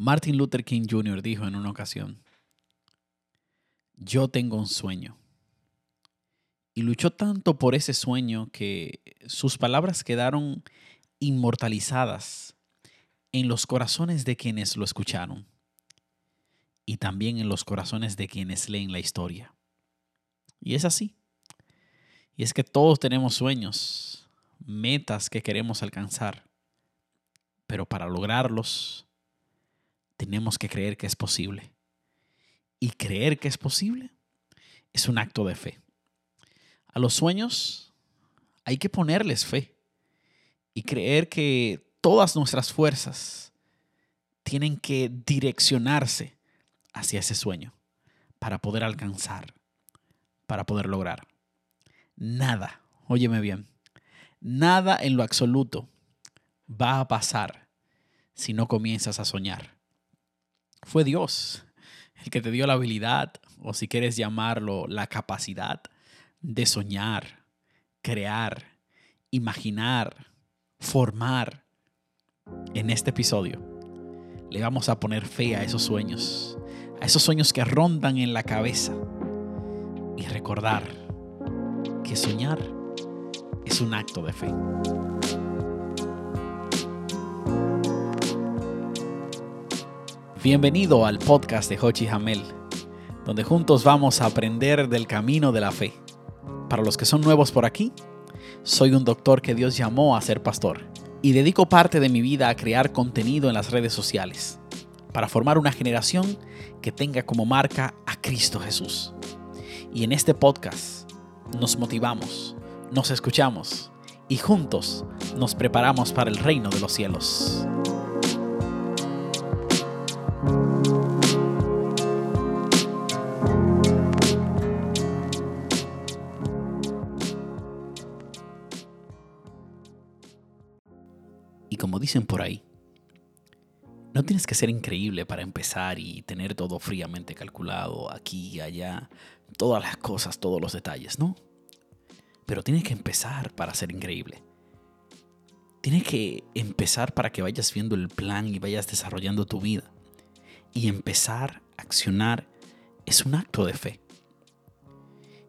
Martin Luther King Jr. dijo en una ocasión, yo tengo un sueño. Y luchó tanto por ese sueño que sus palabras quedaron inmortalizadas en los corazones de quienes lo escucharon y también en los corazones de quienes leen la historia. Y es así. Y es que todos tenemos sueños, metas que queremos alcanzar, pero para lograrlos tenemos que creer que es posible. Y creer que es posible es un acto de fe. A los sueños hay que ponerles fe y creer que todas nuestras fuerzas tienen que direccionarse hacia ese sueño para poder alcanzar, para poder lograr. Nada, óyeme bien, nada en lo absoluto va a pasar si no comienzas a soñar fue Dios el que te dio la habilidad, o si quieres llamarlo, la capacidad de soñar, crear, imaginar, formar. En este episodio le vamos a poner fe a esos sueños, a esos sueños que rondan en la cabeza y recordar que soñar es un acto de fe. Bienvenido al podcast de Hochi Hamel, donde juntos vamos a aprender del camino de la fe. Para los que son nuevos por aquí, soy un doctor que Dios llamó a ser pastor y dedico parte de mi vida a crear contenido en las redes sociales para formar una generación que tenga como marca a Cristo Jesús. Y en este podcast nos motivamos, nos escuchamos y juntos nos preparamos para el reino de los cielos. Como dicen por ahí, no tienes que ser increíble para empezar y tener todo fríamente calculado, aquí y allá, todas las cosas, todos los detalles, ¿no? Pero tienes que empezar para ser increíble. Tienes que empezar para que vayas viendo el plan y vayas desarrollando tu vida. Y empezar a accionar es un acto de fe.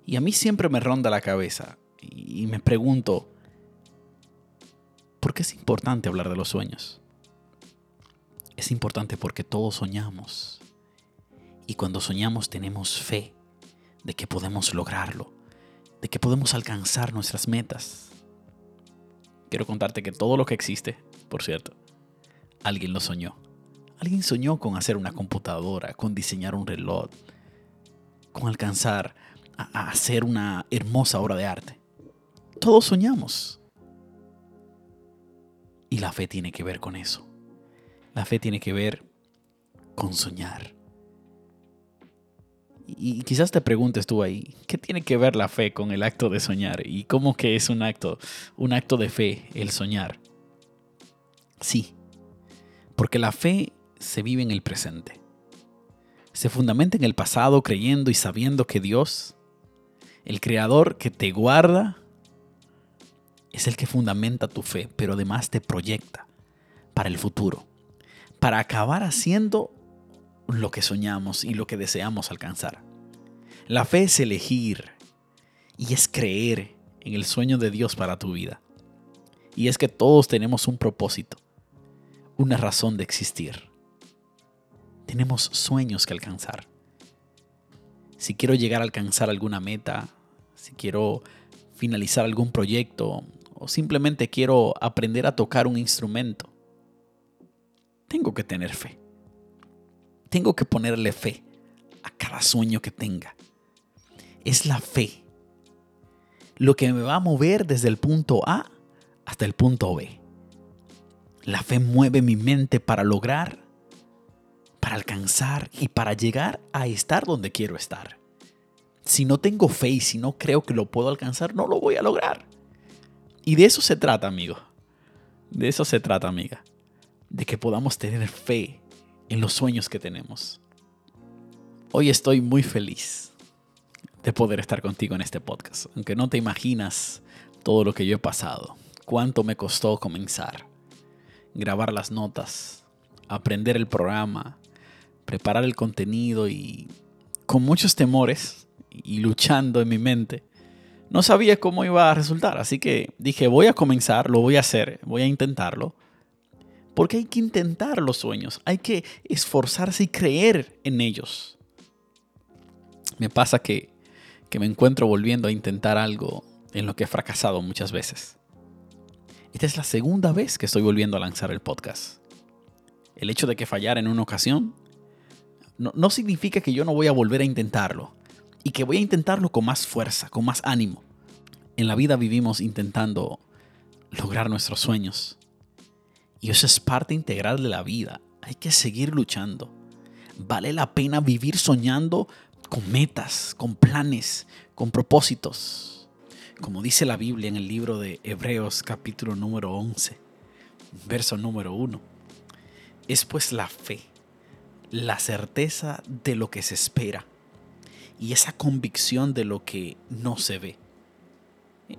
Y a mí siempre me ronda la cabeza y me pregunto, ¿por qué es importante hablar de los sueños? Es importante porque todos soñamos. Y cuando soñamos tenemos fe de que podemos lograrlo, de que podemos alcanzar nuestras metas. Quiero contarte que todo lo que existe, por cierto, alguien lo soñó. Alguien soñó con hacer una computadora, con diseñar un reloj, con alcanzar a, hacer una hermosa obra de arte. Todos soñamos. Y la fe tiene que ver con eso. La fe tiene que ver con soñar. Y quizás te preguntes tú ahí, ¿qué tiene que ver la fe con el acto de soñar? ¿Y cómo que es un acto, un acto de fe el soñar? Sí, porque la fe se vive en el presente. Se fundamenta en el pasado creyendo y sabiendo que Dios, el creador que te guarda, es el que fundamenta tu fe, pero además te proyecta para el futuro, para acabar haciendo lo que soñamos y lo que deseamos alcanzar. La fe es elegir y es creer en el sueño de Dios para tu vida. Y es que todos tenemos un propósito, una razón de existir. Tenemos sueños que alcanzar. Si quiero llegar a alcanzar alguna meta, si quiero finalizar algún proyecto o simplemente quiero aprender a tocar un instrumento, tengo que tener fe. Tengo que ponerle fe a cada sueño que tenga. Es la fe lo que me va a mover desde el punto A hasta el punto B. La fe mueve mi mente para lograr para alcanzar y para llegar a estar donde quiero estar. Si no tengo fe y si no creo que lo puedo alcanzar, no lo voy a lograr. Y de eso se trata, amigo. De eso se trata, amiga. De que podamos tener fe en los sueños que tenemos. Hoy estoy muy feliz de poder estar contigo en este podcast, aunque no te imaginas todo lo que yo he pasado, cuánto me costó comenzar, grabar las notas, aprender el programa, preparar el contenido y con muchos temores y luchando en mi mente, no sabía cómo iba a resultar. Así que dije, voy a comenzar, lo voy a hacer, voy a intentarlo. Porque hay que intentar los sueños, hay que esforzarse y creer en ellos. Me pasa que, que me encuentro volviendo a intentar algo en lo que he fracasado muchas veces. Esta es la segunda vez que estoy volviendo a lanzar el podcast. El hecho de que fallara en una ocasión no, no significa que yo no voy a volver a intentarlo y que voy a intentarlo con más fuerza, con más ánimo. En la vida vivimos intentando lograr nuestros sueños. Y eso es parte integral de la vida. Hay que seguir luchando. Vale la pena vivir soñando con metas, con planes, con propósitos. Como dice la Biblia en el libro de Hebreos capítulo número 11, verso número 1. Es pues la fe, la certeza de lo que se espera y esa convicción de lo que no se ve.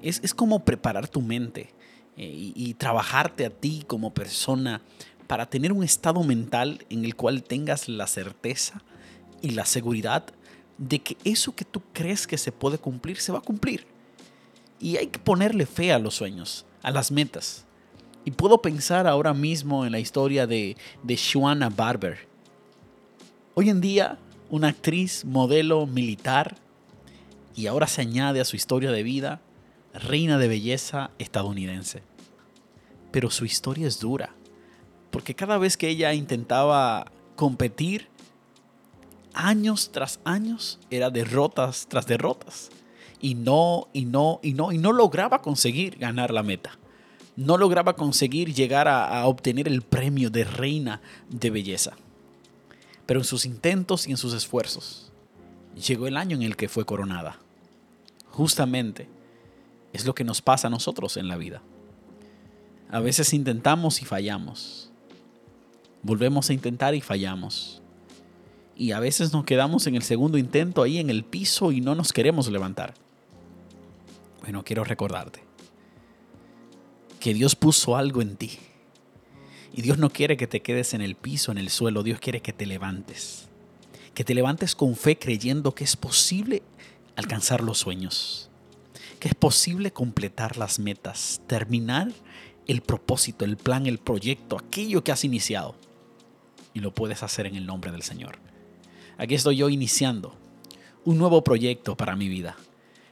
Es, como preparar tu mente eh, y, trabajarte a ti como persona para tener un estado mental en el cual tengas la certeza y la seguridad de que eso que tú crees que se puede cumplir, se va a cumplir. Y hay que ponerle fe a los sueños, a las metas. Y puedo pensar ahora mismo en la historia de, de Shuana Barber. Hoy en día una actriz, modelo, militar, y ahora se añade a su historia de vida, reina de belleza estadounidense. Pero su historia es dura, porque cada vez que ella intentaba competir, años tras años, era derrotas tras derrotas. Y no, y no, y no, y no lograba conseguir ganar la meta. No lograba conseguir llegar a, a obtener el premio de reina de belleza. Pero en sus intentos y en sus esfuerzos, llegó el año en el que fue coronada. Justamente es lo que nos pasa a nosotros en la vida. A veces intentamos y fallamos. Volvemos a intentar y fallamos. Y a veces nos quedamos en el segundo intento ahí en el piso y no nos queremos levantar. Bueno, quiero recordarte que Dios puso algo en ti y Dios no quiere que te quedes en el piso, en el suelo. Dios quiere que te levantes. Que te levantes con fe creyendo que es posible alcanzar los sueños. Que es posible completar las metas, terminar el propósito, el plan, el proyecto, aquello que has iniciado. Y lo puedes hacer en el nombre del Señor. Aquí estoy yo iniciando un nuevo proyecto para mi vida.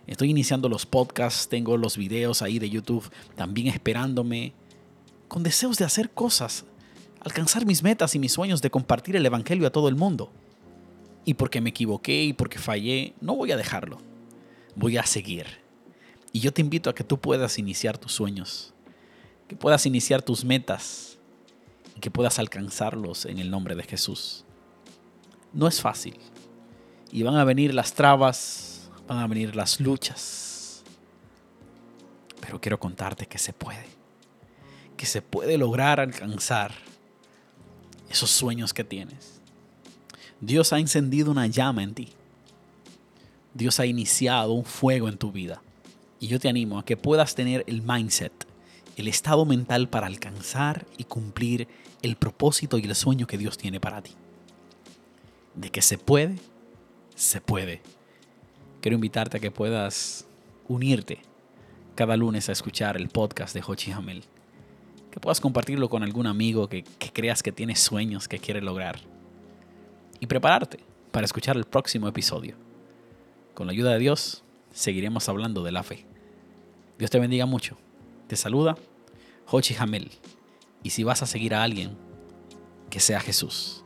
Estoy iniciando los podcasts, tengo los videos ahí de YouTube también esperándome con deseos de hacer cosas, alcanzar mis metas y mis sueños de compartir el Evangelio a todo el mundo. Y porque me equivoqué y porque fallé, no voy a dejarlo. Voy a seguir. Y yo te invito a que tú puedas iniciar tus sueños, que puedas iniciar tus metas y que puedas alcanzarlos en el nombre de Jesús. No es fácil. Y van a venir las trabas, van a venir las luchas. Pero quiero contarte que se puede que se puede lograr alcanzar esos sueños que tienes. Dios ha encendido una llama en ti. Dios ha iniciado un fuego en tu vida. Y yo te animo a que puedas tener el mindset, el estado mental para alcanzar y cumplir el propósito y el sueño que Dios tiene para ti. De que se puede, se puede. Quiero invitarte a que puedas unirte cada lunes a escuchar el podcast de Hochi Hamel que puedas compartirlo con algún amigo que, creas que tiene sueños que quiere lograr. Y prepararte para escuchar el próximo episodio. Con la ayuda de Dios, seguiremos hablando de la fe. Dios te bendiga mucho. Te saluda Hochi Hamel. Y si vas a seguir a alguien, que sea Jesús.